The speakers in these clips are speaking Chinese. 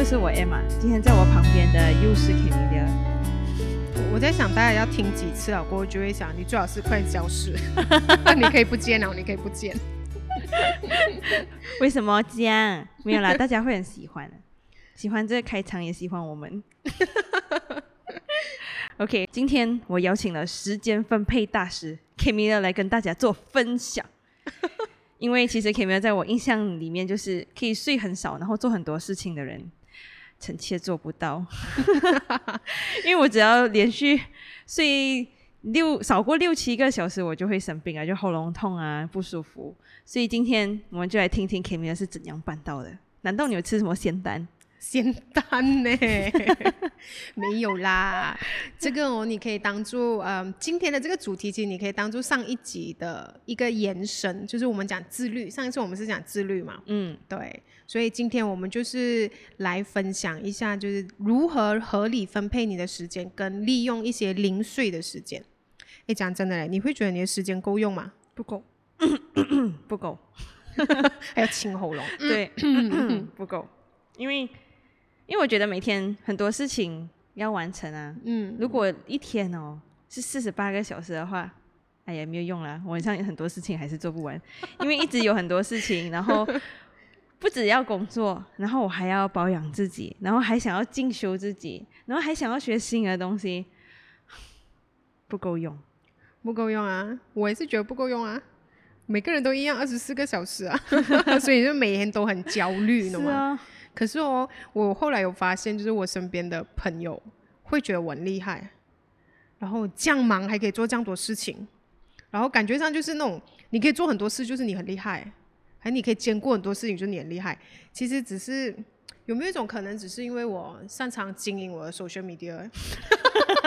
好，又是我 Emma，今天在我旁边的又是 k a m i l a。我在想，大家要听几次啊？过后就会想，你最好是快消失，你可以不见了，你可以不见。为什么这样？没有啦，大家会很喜欢的，喜欢这个开场，也喜欢我们。OK，今天我邀请了时间分配大师 Kamila 来跟大家做分享。因为其实 Kamila 在我印象里面就是可以睡很少，然后做很多事情的人，臣妾做不到。因为我只要连续睡六少过六七个小时，我就会生病啊，就喉咙痛啊，不舒服。所以今天我们就来听听 Kimi 是怎样办到的。难道你有吃什么仙丹？仙丹呢？没有啦，这个哦，你可以当做嗯，今天的这个主题，其实你可以当做上一集的一个延伸，就是我们讲自律。上一次我们是讲自律嘛，嗯，对，所以今天我们就是来分享一下，就是如何合理分配你的时间，跟利用一些零碎的时间。哎，讲真的嘞，你会觉得你的时间够用吗？不够，不够，还要清喉咙，对，不够，因为。因为我觉得每天很多事情要完成啊，嗯，如果一天哦是四十八个小时的话，哎呀没有用了，晚上有很多事情还是做不完，因为一直有很多事情，然后不只要工作，然后我还要保养自己，然后还想要进修自己，然后还想要学新的东西，不够用，不够用啊，我也是觉得不够用啊，每个人都一样二十四个小时啊，所以就每天都很焦虑，懂吗？可是哦，我后来有发现，就是我身边的朋友会觉得我很厉害，然后这样忙还可以做这样多事情，然后感觉上就是那种你可以做很多事，就是你很厉害，还你可以兼顾很多事情，就是你很厉害。其实只是有没有一种可能，只是因为我擅长经营我的 social media，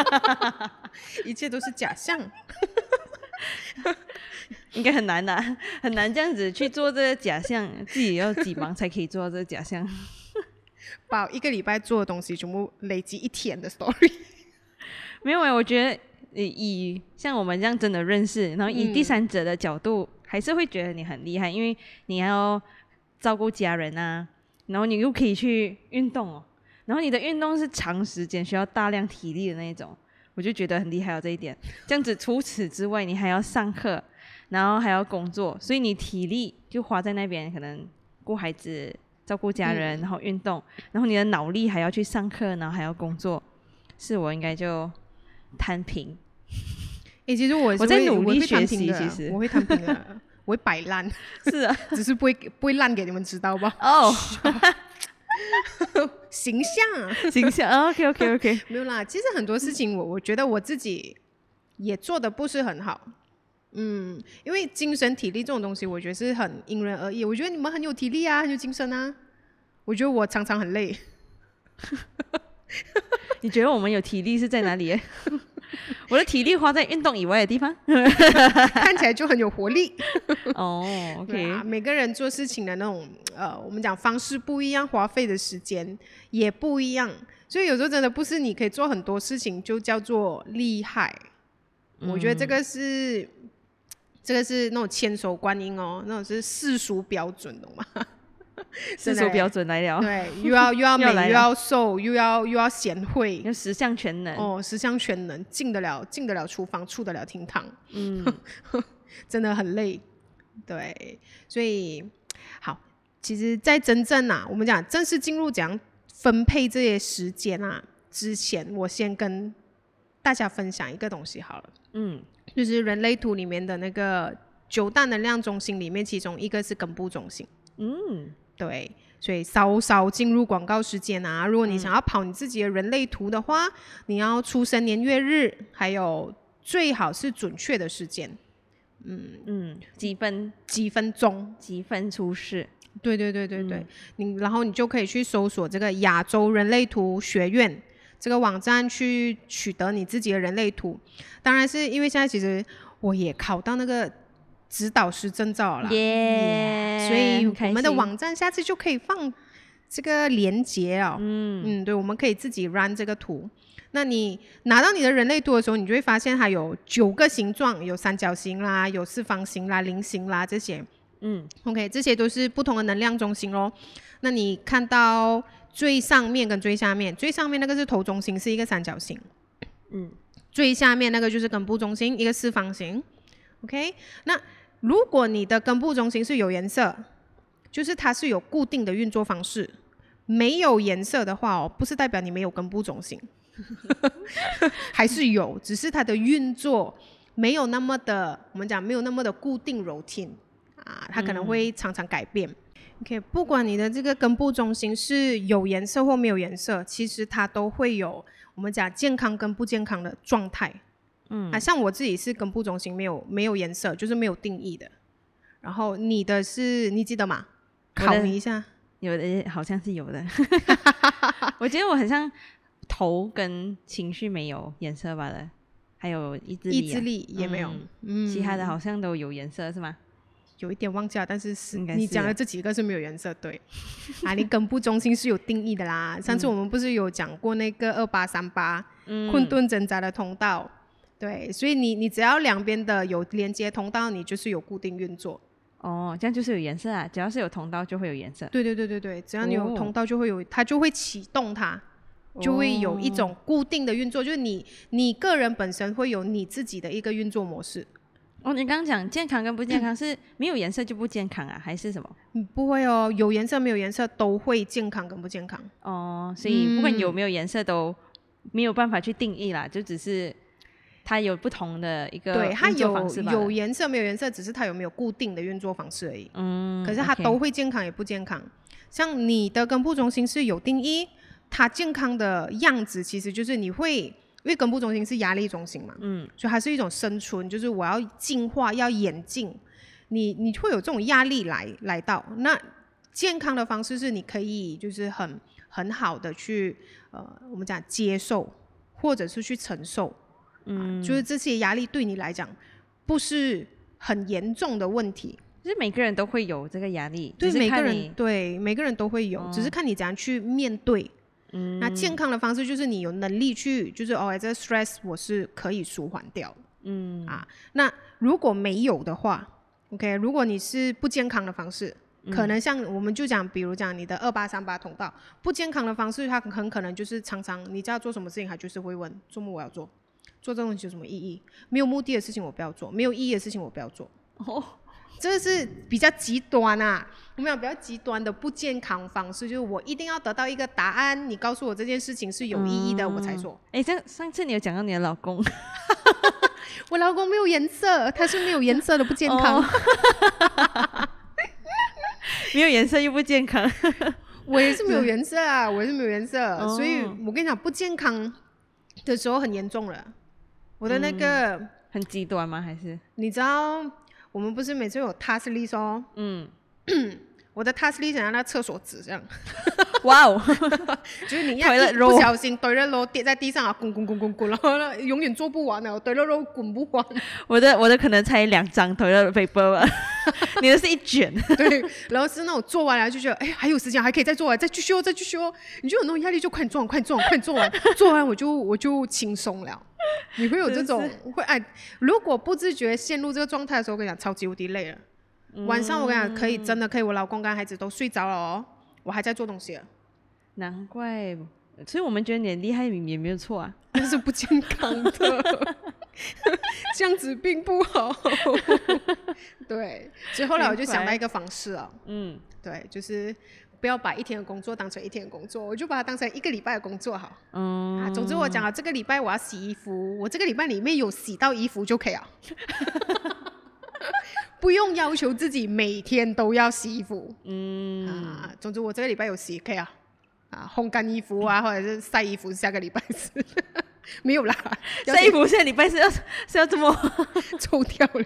一切都是假象，应该很难的，很难这样子去做这个假象，自己要几忙才可以做到这个假象。把一个礼拜做的东西全部累积一天的 story，没有哎，我觉得以像我们这样真的认识，然后以第三者的角度，还是会觉得你很厉害，因为你要照顾家人啊，然后你又可以去运动哦，然后你的运动是长时间需要大量体力的那一种，我就觉得很厉害哦这一点。这样子除此之外，你还要上课，然后还要工作，所以你体力就花在那边，可能顾孩子。照顾家人，然后运动，然后你的脑力还要去上课，然后还要工作，是我应该就摊平。哎，其实我我在努力学习，其实我会摊平的，我会摆烂，是啊，只是不会不会烂给你们知道吧？哦，形象形象，OK OK OK，没有啦。其实很多事情，我我觉得我自己也做的不是很好。嗯，因为精神体力这种东西，我觉得是很因人而异。我觉得你们很有体力啊，很有精神啊。我觉得我常常很累。你觉得我们有体力是在哪里？我的体力花在运动以外的地方，看起来就很有活力。哦，OK。每个人做事情的那种呃，我们讲方式不一样，花费的时间也不一样。所以有时候真的不是你可以做很多事情就叫做厉害。我觉得这个是。这个是那种千手观音哦，那种是世俗标准，懂吗？世俗标准来了。对，又要又要 美，又要瘦，又要又要贤惠，要十项全能哦，十项全能，进得了进得了厨房，出得了厅堂，嗯，真的很累。对，所以好，其实，在真正啊，我们讲正式进入讲分配这些时间啊之前，我先跟大家分享一个东西好了，嗯。就是人类图里面的那个九大能量中心里面，其中一个是根部中心。嗯，对，所以稍稍进入广告时间啊。如果你想要跑你自己的人类图的话，你要出生年月日，还有最好是准确的时间。嗯嗯，几分几分钟几分出世？对对对对对，你然后你就可以去搜索这个亚洲人类图学院。这个网站去取得你自己的人类图，当然是因为现在其实我也考到那个指导师证照了，耶所以我们的网站下次就可以放这个连接哦。嗯嗯，对，我们可以自己 run 这个图。那你拿到你的人类图的时候，你就会发现它有九个形状，有三角形啦，有四方形啦，菱形啦这些。嗯，OK，这些都是不同的能量中心哦。那你看到？最上面跟最下面，最上面那个是头中心，是一个三角形。嗯，最下面那个就是根部中心，一个四方形。OK，那如果你的根部中心是有颜色，就是它是有固定的运作方式。没有颜色的话哦，不是代表你没有根部中心，还是有，只是它的运作没有那么的，我们讲没有那么的固定 routine 啊，它可能会常常改变。OK，不管你的这个根部中心是有颜色或没有颜色，其实它都会有我们讲健康跟不健康的状态。嗯，啊，像我自己是根部中心没有没有颜色，就是没有定义的。然后你的是你记得吗？考你一下。有的好像是有的，我觉得我很像头跟情绪没有颜色吧的，还有意志力，意志力也没有，嗯，其他的好像都有颜色是吗？有一点忘记了，但是是你讲的这几个是没有颜色，对，啊，你根部中心是有定义的啦。上次我们不是有讲过那个二八三八困顿挣扎的通道，对，所以你你只要两边的有连接通道，你就是有固定运作。哦，这样就是有颜色啊！只要是有通道就会有颜色。对对对对对，只要你有通道就会有，它就会启动它，就会有一种固定的运作。就是你你个人本身会有你自己的一个运作模式。哦，你刚刚讲健康跟不健康是没有颜色就不健康啊，还是什么？嗯，不会哦，有颜色没有颜色都会健康跟不健康。哦，所以不管有没有颜色都没有办法去定义啦，就只是。它有不同的一个对，它有有颜色没有颜色，只是它有没有固定的运作方式而已。嗯，可是它都会健康也不健康。像你的根部中心是有定义，它健康的样子其实就是你会，因为根部中心是压力中心嘛，嗯，所以它是一种生存，就是我要进化要演进，你你会有这种压力来来到。那健康的方式是你可以就是很很好的去呃，我们讲接受或者是去承受。嗯，就是这些压力对你来讲不是很严重的问题，其实每个人都会有这个压力，对每个人对每个人都会有，只是看你怎样去面对。嗯，那健康的方式就是你有能力去，就是哦，这 stress 我是可以舒缓掉。嗯啊，那如果没有的话，OK，如果你是不健康的方式，可能像我们就讲，比如讲你的二八三八通道不健康的方式，它很可能就是常常你叫做什么事情，他就是会问周末我要做。做这种东西有什么意义？没有目的的事情我不要做，没有意义的事情我不要做。哦，这是比较极端啊！我们有比较极端的不健康方式，就是我一定要得到一个答案，你告诉我这件事情是有意义的，我才做。哎，这上次你有讲到你的老公，我老公没有颜色，他是没有颜色的不健康。没有颜色又不健康，我也是没有颜色啊，我也是没有颜色，所以我跟你讲，不健康的时候很严重了。我的那个很极端吗？还是你知道我们不是每次有 task list 哦？嗯，我的 task list 像那厕所纸这样。哇哦！就是你要 不小心堆了肉跌在地上啊，滚滚滚滚滚，然后呢永远做不完了，堆了肉滚不完。我的我的可能才两张堆了 paper 吧，你的是一卷。对，然后是那种做完了就觉得哎还有时间还可以再做完，再继续再继续哦，你就有那种压力，就快点做完，快点做完，快点做完，做完我就我就轻松了。你会有这种会哎，如果不自觉陷入这个状态的时候，我跟你讲，超级无敌累了。晚上我跟你讲，可以真的可以，我老公跟孩子都睡着了哦，我还在做东西。难怪，所以我们觉得你厉害也没有错啊，但是不健康的，这样子并不好。对，所以后来我就想到一个方式啊，嗯，对，就是。不要把一天的工作当成一天的工作，我就把它当成一个礼拜的工作好。嗯，啊，总之我讲了，这个礼拜我要洗衣服，我这个礼拜里面有洗到衣服就可以了，不用要求自己每天都要洗衣服。嗯，啊，总之我这个礼拜有洗可以啊，啊，烘干衣服啊，或者是晒衣服，下个礼拜是 没有啦，晒衣服下礼拜是要是要这么抽掉了。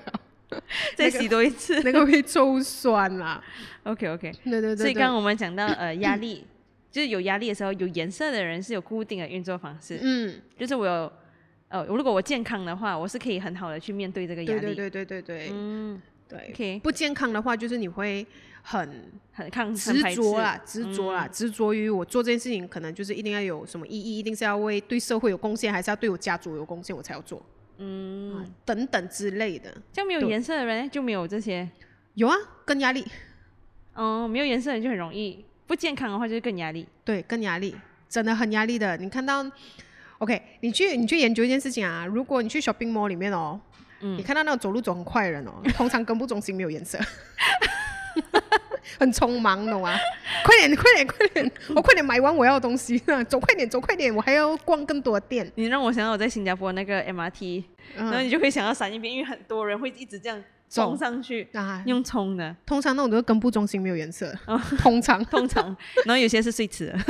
再洗多一次，那个会抽酸啦。OK OK，对对对。所以刚刚我们讲到呃压力，就是有压力的时候，有颜色的人是有固定的运作方式。嗯，就是我有呃，如果我健康的话，我是可以很好的去面对这个压力。对对对对对对。嗯，对。OK，不健康的话，就是你会很很抗执着啦，执着啦，执着于我做这件事情，可能就是一定要有什么意义，一定是要为对社会有贡献，还是要对我家族有贡献，我才要做。嗯，等等之类的，像没有颜色的人就没有这些。有啊，更压力。哦，没有颜色的人就很容易不健康的话就是更压力。对，更压力，真的很压力的。你看到，OK，你去你去研究一件事情啊，如果你去 shopping mall 里面哦，你看到那种走路走很快的人哦，通常根部中心没有颜色。很匆忙，懂吗？快点，快点，快点！我快点买完我要的东西，走快点，走快点！我还要逛更多店。你让我想到我在新加坡那个 MRT，然后你就会想到闪一边，因为很多人会一直这样冲上去啊，用冲的。通常那种都是根部中心没有颜色，通常通常，然后有些是碎齿。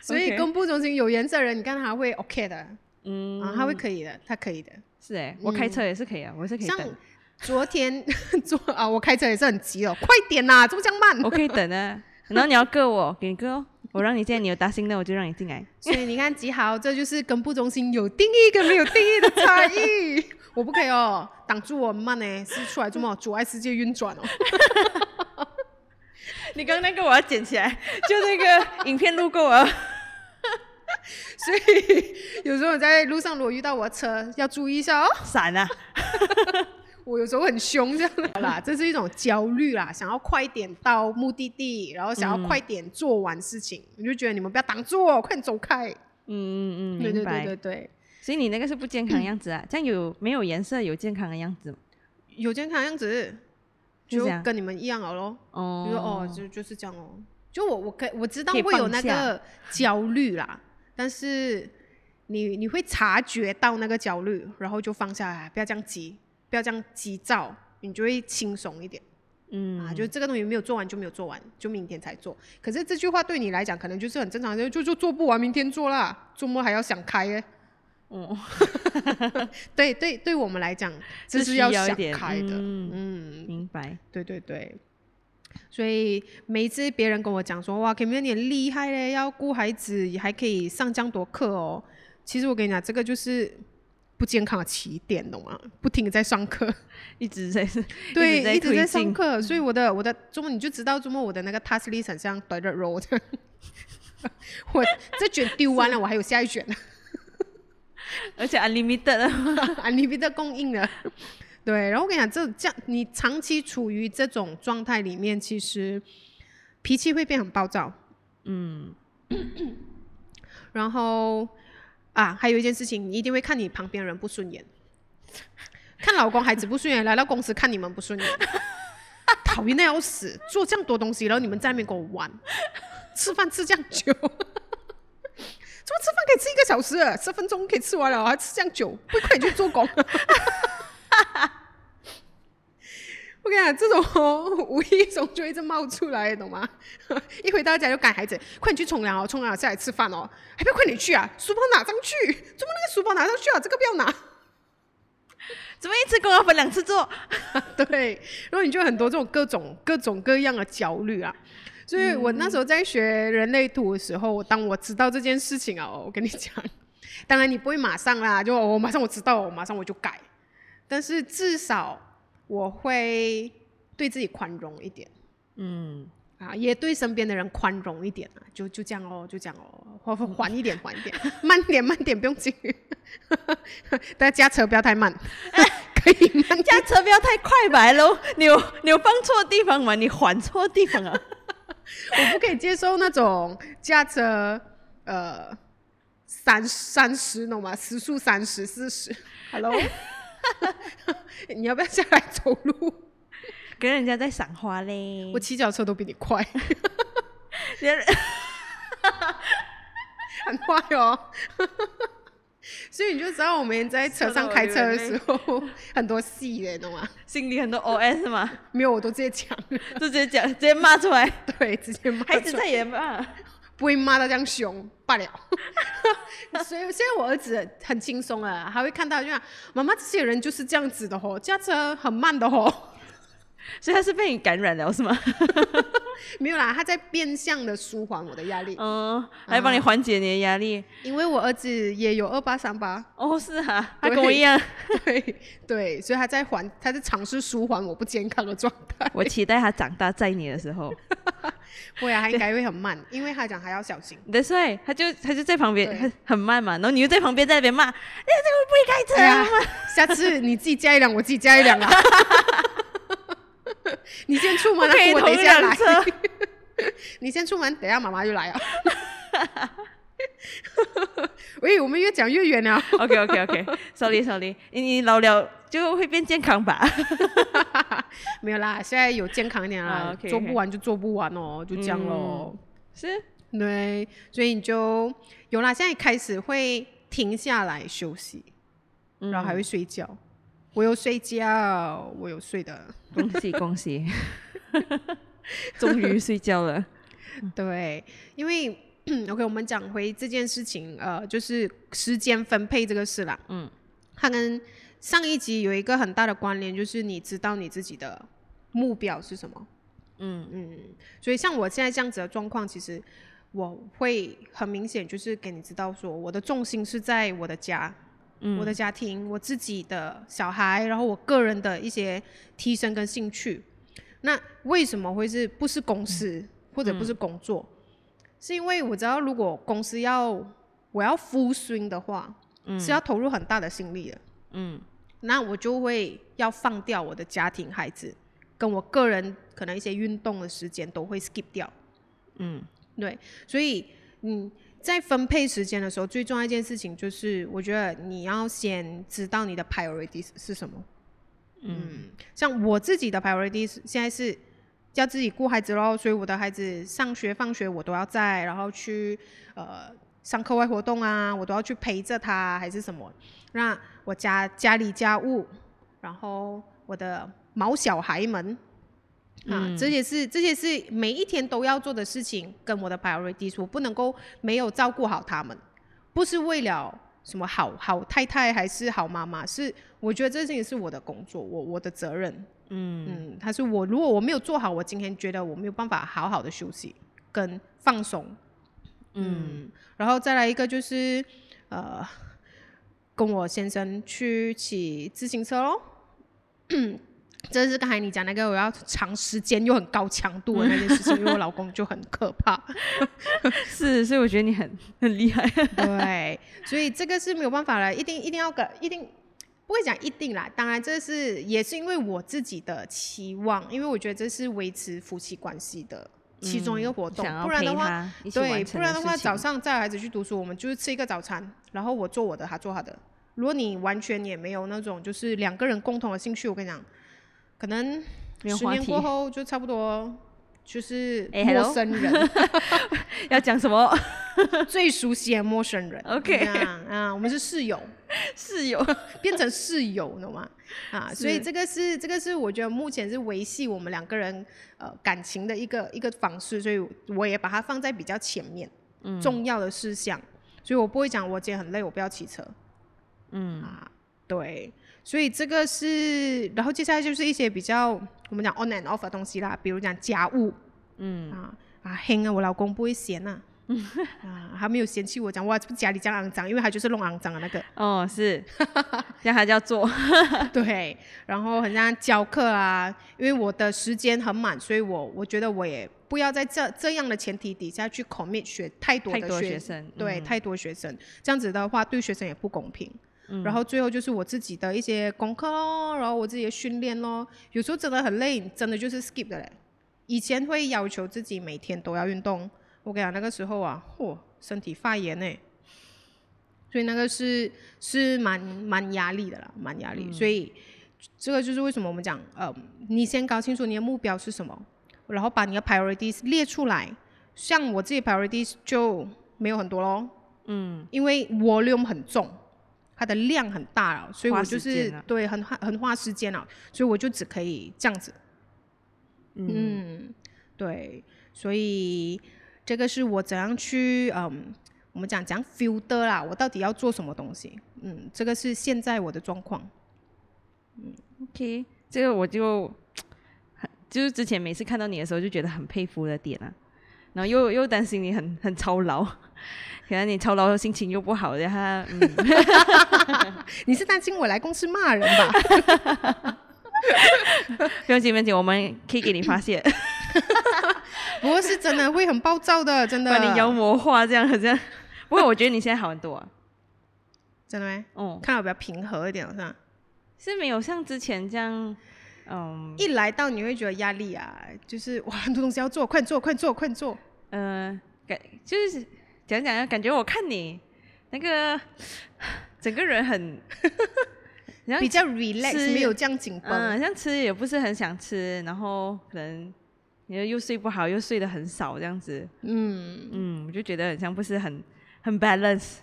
所以根部中心有颜色的人，你看他会 OK 的，嗯，啊，他会可以的，他可以的。是哎，我开车也是可以啊，我是可以等。昨天 昨啊，我开车也是很急哦，快点呐，这么这样慢？我可以等啊，然后你要割我，给你割哦，我让你进来，你有打心的，我就让你进来。所以你看几好，这就是根部中心有定义跟没有定义的差异。我不可以哦，挡住我慢呢，是出来这么阻碍世界运转哦。你刚刚那个我要捡起来，就那个影片路过我。所以有时候在路上如果遇到我的车，要注意一下哦，闪啊。我有时候很凶，这样 啦，这是一种焦虑啦，想要快点到目的地，然后想要快点做完事情，我就觉得你们不要挡住我，快点走开。嗯嗯嗯，对对对对对。所以你那个是不健康样子啊？这样有没有颜色有健康的样子？有健康样子，就跟你们一样了咯。哦，比如哦，就就是这样哦。就我我可我知道会有那个焦虑啦，但是你你会察觉到那个焦虑，然后就放下来，不要这样急。不要这样急躁，你就会轻松一点。嗯啊，就这个东西没有做完就没有做完，就明天才做。可是这句话对你来讲可能就是很正常，就就就做不完，明天做啦。周末还要想开耶。哦，对对，对我们来讲这是要想开的。嗯，明白。对对对。所以每一次别人跟我讲说，哇，Kimi 你厉害嘞，要顾孩子还可以上这样多课哦。其实我跟你讲，这个就是。不健康的起点，懂吗？不停的在上课，一直在 对，一直在上课，所以我的我的周末你就知道周末我的那个 task list 很像 d i r t road，我这卷丢完了，我还有下一卷。呢，而且 unlimited unlimited 供应了，对。然后我跟你讲，这这样你长期处于这种状态里面，其实脾气会变很暴躁，嗯，然后。啊，还有一件事情，你一定会看你旁边人不顺眼，看老公孩子不顺眼，来到公司看你们不顺眼，讨厌的要死，做这样多东西，然后你们在那边跟我玩，吃饭吃这样久，怎么吃饭可以吃一个小时，十分钟可以吃完了，还吃这样久，不快点去做工。我跟你讲，这种无意中就一直冒出来，懂吗？一回到家就赶孩子，快点去冲凉哦，冲凉下来吃饭哦，还不要快点去啊？书包拿上去，怎么那个书包拿上去啊？这个不要拿，怎么一次工要分两次做？对，然后你就很多这种各种各种各样的焦虑啊。所以我那时候在学人类图的时候，当我知道这件事情啊，我跟你讲，当然你不会马上啦，就我马上我知道，我马上我就改，但是至少。我会对自己宽容一点，嗯，啊，也对身边的人宽容一点啊，就就这样哦，就这样哦，缓缓一点，缓一点，慢点，慢点，不用急，大家驾车不要太慢，可以慢，驾车不要太快吧喽，你有你有放错地方吗？你缓错地方啊，我不可以接受那种驾车呃三三十懂吗？时速三十四十，Hello。你要不要下来走路？跟人家在赏花嘞。我骑脚车都比你快，很快哦。所以你就知道我们在车上开车的时候很多戏的，懂吗？心里很多 OS 嘛？没有，我都直接讲，就直接讲，直接骂出来。对，直接骂。孩子在也骂。不会骂到这样凶罢了，所以现在我儿子很轻松了，他会看到，就像妈妈这些人就是这样子的吼，驾车很慢的吼。所以他是被你感染了是吗？没有啦，他在变相的舒缓我的压力，嗯，来帮你缓解你的压力。因为我儿子也有二八三八，哦，是啊，他跟我一样，对对，所以他在缓，他在尝试舒缓我不健康的状态。我期待他长大载你的时候，会啊，他应该会很慢，因为他讲还要小心。对，所以他就他就在旁边很很慢嘛，然后你又在旁边在那边骂，你这个不会开车啊？下次你自己加一辆，我自己加一辆啊。你先出门，可以我等一下来。你先出门，等一下妈妈就来了。喂，我们越讲越远了。OK OK OK，sorry Sorry，你你老了就会变健康吧？没有啦，现在有健康一点啦，做不完就做不完哦，就这样咯。是，对，所以你就有啦，现在开始会停下来休息，然后还会睡觉。我有睡觉，我有睡的。恭喜恭喜，终于睡觉了。对，因为 OK，我们讲回这件事情，呃，就是时间分配这个事啦。嗯，它跟上一集有一个很大的关联，就是你知道你自己的目标是什么。嗯嗯，所以像我现在这样子的状况，其实我会很明显就是给你知道说，我的重心是在我的家，嗯我的家庭，我自己的小孩，然后我个人的一些提升跟兴趣。那为什么会是不是公司或者不是工作？是因为我知道，如果公司要我要 full swing 的话，是要投入很大的心力的。嗯那我就会要放掉我的家庭、孩子，跟我个人可能一些运动的时间都会 skip 掉。嗯对，所以嗯，在分配时间的时候，最重要一件事情就是，我觉得你要先知道你的 priorities 是什么。嗯，像我自己的 priorities 现在是要自己顾孩子喽，所以我的孩子上学、放学我都要在，然后去呃上课外活动啊，我都要去陪着他，还是什么。那我家家里家务，然后我的毛小孩们。啊，这些是这些是每一天都要做的事情，跟我的 priorities，我不能够没有照顾好他们，不是为了什么好好太太还是好妈妈，是我觉得这事情是我的工作，我我的责任，嗯。嗯，他是我如果我没有做好，我今天觉得我没有办法好好的休息跟放松，嗯，然后再来一个就是呃，跟我先生去骑自行车咯。这是刚才你讲那个我要长时间又很高强度的那件事情，因为我老公就很可怕，是，所以我觉得你很很厉害。对，所以这个是没有办法了，一定一定要个一定不会讲一定啦。当然，这是也是因为我自己的期望，因为我觉得这是维持夫妻关系的其中一个活动，不然的话，对，不然的话早上带孩子去读书，我们就是吃一个早餐，然后我做我的，他做他的。如果你完全也没有那种就是两个人共同的兴趣，我跟你讲，可能十年过后就差不多就是哎陌生人。要讲什么？最熟悉的陌生人。OK 啊，我们是室友，室友。变成室友，了嘛？啊，所以这个是这个是我觉得目前是维系我们两个人呃感情的一个一个方式，所以我也把它放在比较前面，嗯重要的事项，所以我不会讲我今天很累，我不要骑车嗯啊，对。所以这个是，然后接下来就是一些比较我们讲 on and off 的东西啦，比如讲家务，嗯。啊啊，嘿啊，我老公不会嫌呐、啊，他没有嫌弃我讲哇，家里这样肮脏，因为他就是弄肮脏的那个，哦，是，这样还叫做。对，然后很像教课啊，因为我的时间很满，所以我我觉得我也不要在这这样的前提底下去 commit 学太多的学生对，嗯。太多学生，这样子的话对学生也不公平。然后最后就是我自己的一些功课咯，然后我自己的训练咯，有时候真的很累，真的就是 skip 的嘞。以前会要求自己每天都要运动，我跟你讲那个时候啊，嚯，身体发炎呢，所以那个是是蛮蛮压力的啦，蛮压力。所以这个就是为什么我们讲，呃，你先搞清楚你的目标是什么，然后把你的 priorities 列出来。像我自己 priorities 就没有很多咯，嗯。因为 volume 很重，它的量很大了，所以我就是对很花很花时间了，所以我就只可以这样子。嗯，对，所以这个是我怎样去嗯，我们讲讲 filter 啦，我到底要做什么东西？嗯，这个是现在我的状况。嗯，OK，这个我就很就是之前每次看到你的时候就觉得很佩服的点啊，然后又又担心你很 很操劳，可能你操劳心情又不好，然后嗯，你是担心我来公司骂人吧？不用紧不用紧，我们可以给你发泄，不过是真的会很暴躁的，真的。把你妖魔化这样好像。不过我觉得你现在好很多啊，真的没？哦，看到比较平和一点，是吧？是没有像之前这样嗯。一来到你会觉得压力啊，就是 哇很多东西要做，快做快做快做。呃，感就是讲讲，感觉我看你那个整个人很，比较 relax，是没有这样紧绷。嗯，像吃也不是很想吃，然后可能你又睡不好，又睡得很少这样子，嗯，嗯，我就觉得很像不是很很 balance，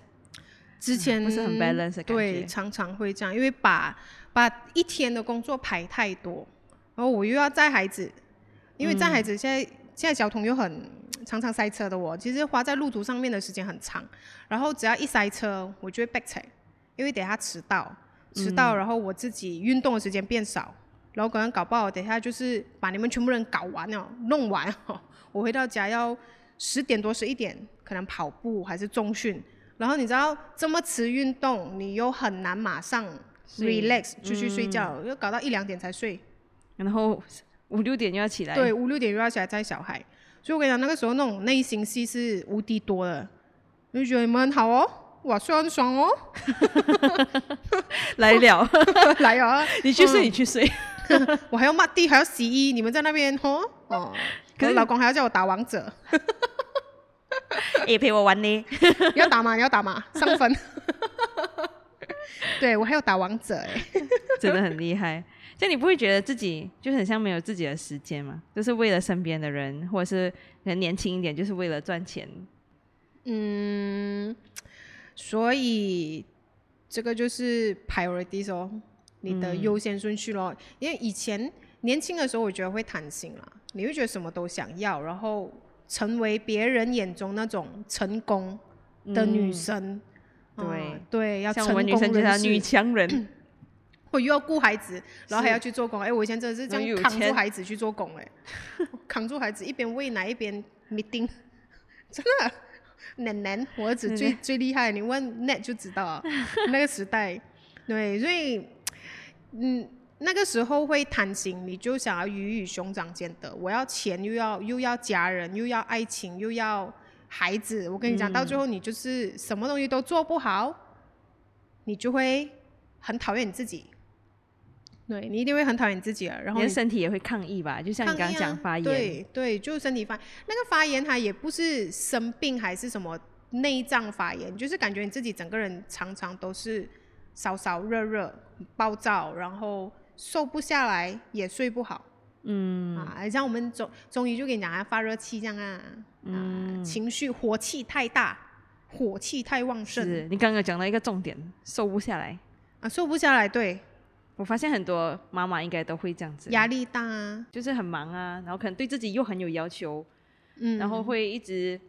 之前不是很 balance 的感对，常常会这样，因为把把一天的工作排太多，然后我又要载孩子，因为载孩子现在、现在交通又很常常塞车的我，其实花在路途上面的时间很长，然后只要一塞车，我就会 back 踩，因为等下迟到，迟到，然后我自己运动的时间变少，然后可能搞不好等下就是把你们全部人搞完了，弄完哦，我回到家要十点多十一点，可能跑步还是中训。然后你知道这么迟运动，你又很难马上睡 relax 就去睡觉，又搞到一两点才睡。然后五六点又要起来，对，五六点又要起来带小孩，所以我跟你讲，那个时候那种内心戏是无敌多的，我就觉得你们很好哦，哇，睡很爽哦，来了，来啊，你去睡，你去睡。我还要抹地，还要洗衣，你们在那边哦哦，可可是是老公还要叫我打王者，也陪我玩呢。你要打吗？你要打吗？上分。对我还有打王者哎，真的很厉害。就你不会觉得自己就很像没有自己的时间吗？就是为了身边的人，或者是可能年轻一点，就是为了赚钱。嗯，所以这个就是 priorities 哦，你的优先顺序咯。因为以前年轻的时候，我觉得会贪心啦，你会觉得什么都想要，然后成为别人眼中那种成功的女生。对嗯对，要像成功我们女生就是要人士。女强人，我又要顾孩子，然后还要去做工。哎，我以前真的是这样扛住孩子去做工，哎，扛住孩子一边喂奶一边 meeting，真的。奶奶，我儿子最最厉害，你问 Net 就知道了。那个时代，对，所以，嗯，那个时候会贪心，你就想要鱼与熊掌兼得，我要钱又要又要家人，又要爱情，又要孩子。我跟你讲，到最后你就是什么东西都做不好，你就会很讨厌你自己。对你一定会很讨厌你自己了，然后你的身体也会抗议吧？就像你刚刚讲发炎，对对，就是身体发那个发炎，它也不是生病还是什么内脏发炎，就是感觉你自己整个人常常都是烧烧热热、暴躁，然后瘦不下来，也睡不好。嗯啊，像我们中中医就给你讲啊，发热气这样啊，嗯，情绪火气太大，火气太旺盛是你刚刚讲到一个重点，瘦不下来。啊，瘦不下来，对，我发现很多妈妈应该都会这样子，压力大啊，就是很忙啊，然后可能对自己又很有要求，嗯，然后会一直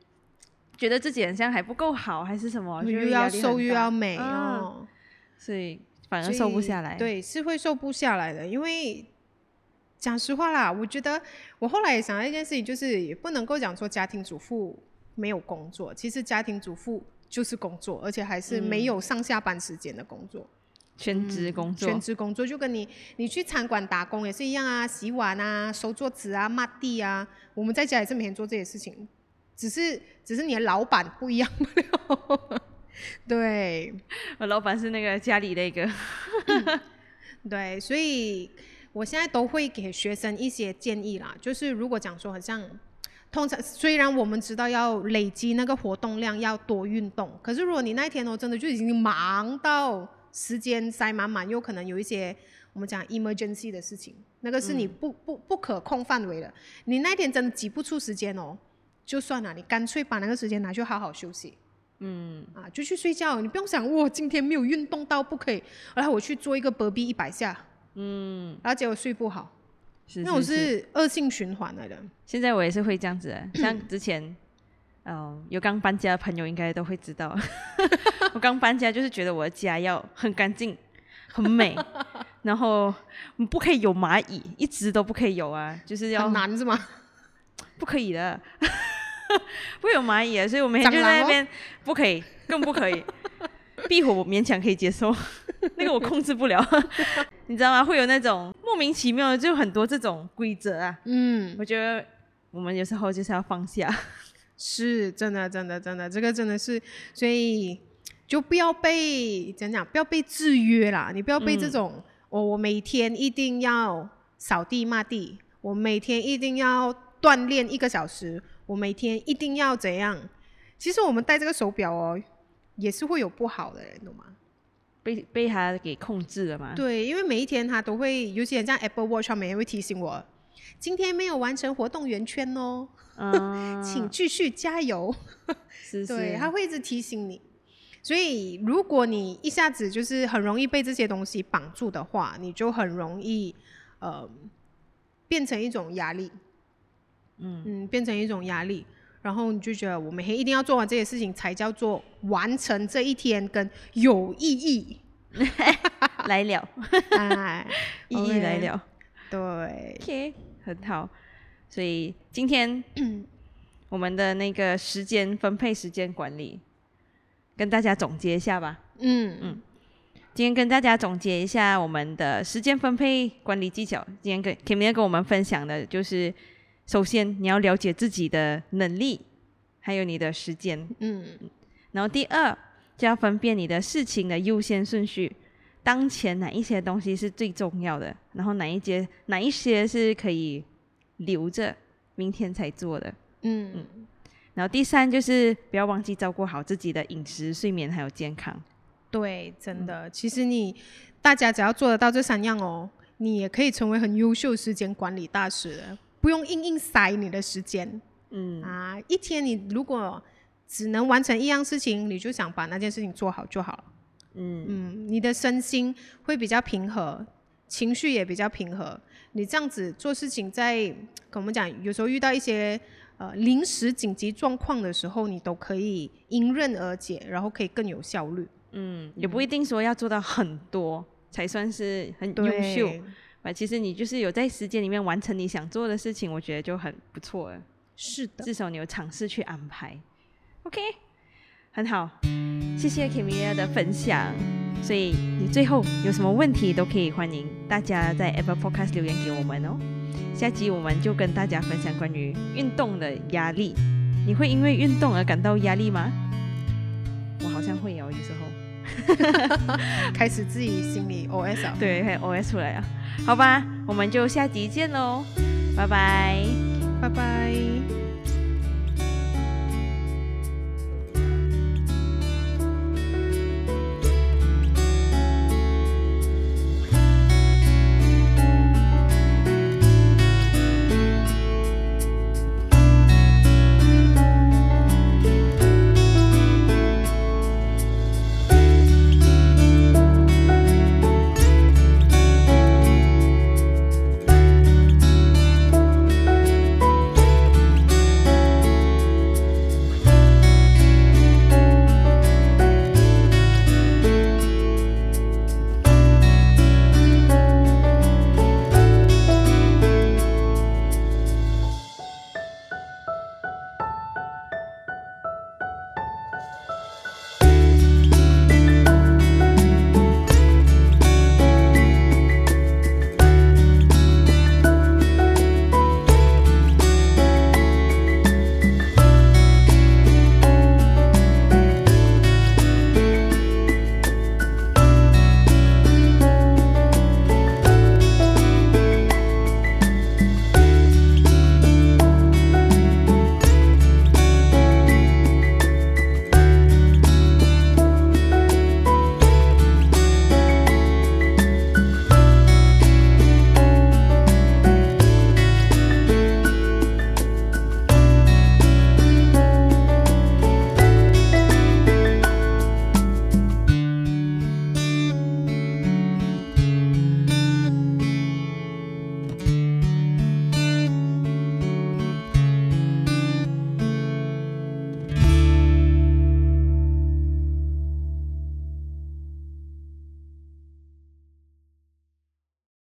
觉得自己好像还不够好，还是什么，又要瘦又要美啊哦。所以反而瘦不下来。，对，是会瘦不下来的。因为讲实话啦，我觉得我后来也想到一件事情，就是也不能够讲说家庭主妇没有工作，其实家庭主妇就是工作，而且还是没有上下班时间的工作，全职工作，全职工作就跟你你去餐馆打工也是一样啊，洗碗啊、收桌子啊、抹地啊，我们在家也是每天做这些事情，只是只是你的老板不一样 对。我 老板是那个家里的一个，对，所以我现在都会给学生一些建议啦，就是如果讲说，好像通常虽然我们知道要累积那个活动量，要多运动，可是如果你那一天哦真的就已经忙到时间塞满满，有可能有一些我们讲 emergency 的事情，那个是你不、不不可控范围的，你那一天真的挤不出时间哦，就算了，你干脆把那个时间拿去好好休息。嗯。啊，就去睡觉，你不用想哇，今天没有运动到不可以，然后我去做一个隔壁一百下，嗯，然后结果睡不好，是那种是恶性循环来的。现在我也是会这样子。的，像之前，嗯、有刚搬家的朋友应该都会知道，我刚搬家就是觉得我的家要很干净、很美，然后不可以有蚂蚁，一直都不可以有啊，就是要很难是吗？不可以的，不会有蚂蚁啊，所以我每天就在那边不可以，更不可以。壁虎我勉强可以接受，那个我控制不了，你知道吗？会有那种莫名其妙的，就很多这种规则啊。嗯，我觉得我们有时候就是要放下。是真的，真的，真的，这个真的是，所以就不要被怎样讲，不要被制约啦，你不要被这种，我，我每天一定要扫地抹地，我每天一定要锻炼一个小时，我每天一定要怎样？其实我们戴这个手表哦，也是会有不好的，人懂吗？被被他给控制了嘛？对，因为每一天他都会，尤其像 Apple Watch 上每天会提醒我，今天没有完成活动圆圈哦，请继续加油。是是，对，他会一直提醒你。所以如果你一下子就是很容易被这些东西绑住的话，你就很容易呃变成一种压力。嗯嗯，变成一种压力，然后你就觉得我每天一定要做完这些事情才叫做完成这一天跟有意义。来了，哎，意义来了，对，OK，很好。所以今天 我们的那个时间分配、时间管理，跟大家总结一下吧。嗯嗯，今天跟大家总结一下我们的时间分配管理技巧。今天跟 Kimi 跟我们分享的就是，首先你要了解自己的能力，还有你的时间。嗯，然后第二。就要分辨你的事情的优先顺序，当前哪一些东西是最重要的，然后哪一些哪一些是可以留着明天才做的。嗯嗯。然后第三就是不要忘记照顾好自己的饮食、睡眠还有健康。对，真的，其实你大家只要做得到这三样哦，你也可以成为很优秀时间管理大师的，不用硬硬塞你的时间。嗯啊，一天你如果。只能完成一样事情，你就想把那件事情做好就好了。嗯嗯，你的身心会比较平和，情绪也比较平和。你这样子做事情，在跟我们讲，有时候遇到一些呃临时紧急状况的时候，你都可以迎刃而解，然后可以更有效率。嗯，也不一定说要做到很多才算是很优秀。啊，其实你就是有在时间里面完成你想做的事情，我觉得就很不错了。是的，至少你有尝试去安排。OK，很好，谢谢 Kimia 的分享。所以你最后有什么问题都可以欢迎大家在 Apple Podcast 留言给我们哦。下集我们就跟大家分享关于运动的压力。你会因为运动而感到压力吗？我好像会有，有时候 开始自己心里 OS 啊，对，还 OS 出来啊。好吧，我们就下集见喽，拜拜，拜拜。